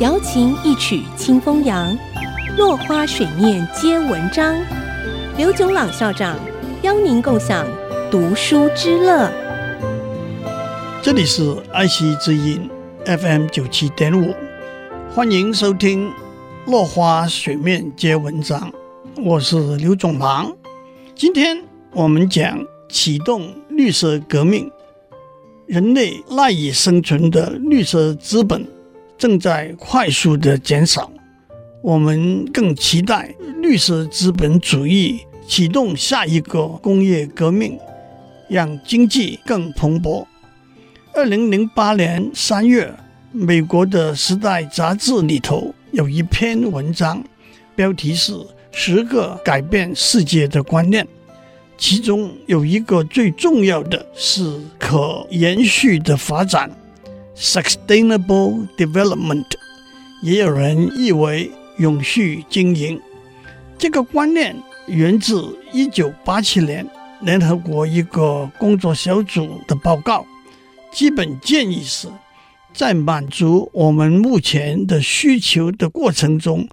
瑶琴一曲清风扬，落花水面皆文章。刘炯朗校长邀您共享读书之乐。这里是爱惜之音 FM 九七点五，欢迎收听《落花水面皆文章》，我是刘炯朗。今天我们讲启动绿色革命。人类赖以生存的绿色资本正在快速的减少，我们更期待绿色资本主义启动下一个工业革命，让经济更蓬勃。二零零八年三月，美国的《时代》杂志里头有一篇文章，标题是《十个改变世界的观念》。其中有一个最重要的是可延续的发展 （sustainable development），也有人译为永续经营。这个观念源自一九八七年联合国一个工作小组的报告，基本建议是在满足我们目前的需求的过程中。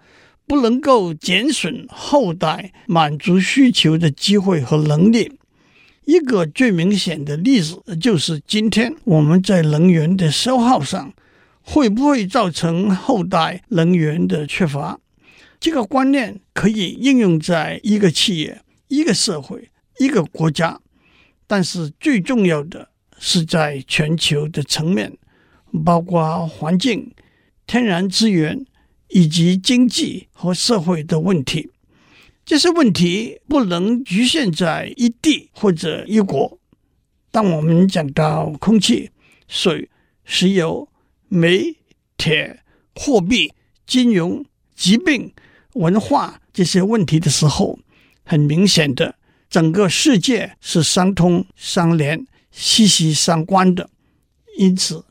不能够减损后代满足需求的机会和能力。一个最明显的例子就是，今天我们在能源的消耗上会不会造成后代能源的缺乏？这个观念可以应用在一个企业、一个社会、一个国家，但是最重要的是在全球的层面，包括环境、天然资源。以及经济和社会的问题，这些问题不能局限在一地或者一国。当我们讲到空气、水、石油、煤、铁、货币、金融、疾病、文化这些问题的时候，很明显的，整个世界是相通相连、息息相关的。因此，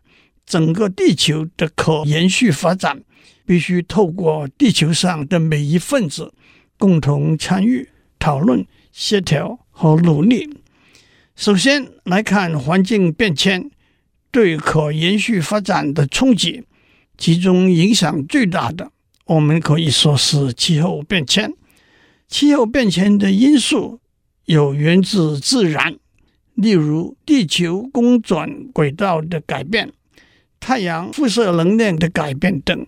整个地球的可延续发展。必须透过地球上的每一份子共同参与、讨论、协调和努力。首先来看环境变迁对可延续发展的冲击，其中影响最大的，我们可以说是气候变迁。气候变迁的因素有源自自然，例如地球公转轨道的改变、太阳辐射能量的改变等。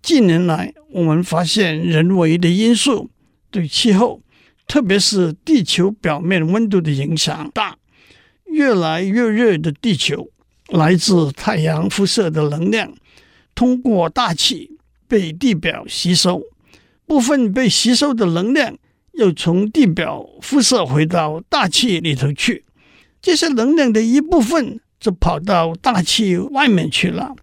近年来，我们发现人为的因素对气候，特别是地球表面温度的影响大。越来越热的地球，来自太阳辐射的能量通过大气被地表吸收，部分被吸收的能量又从地表辐射回到大气里头去。这些能量的一部分就跑到大气外面去了。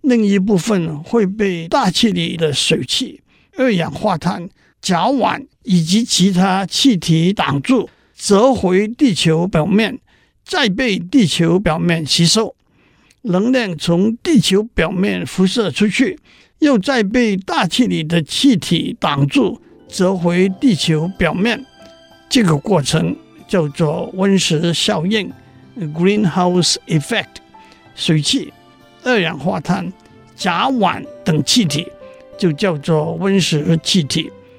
另一部分会被大气里的水汽、二氧化碳、甲烷以及其他气体挡住，折回地球表面，再被地球表面吸收。能量从地球表面辐射出去，又再被大气里的气体挡住，折回地球表面。这个过程叫做温室效应 （Greenhouse Effect）。水汽。二氧化碳、甲烷等气体就叫做温室气体